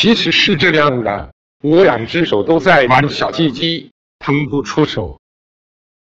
其实是这样的我两只手都在玩小鸡鸡腾不出手。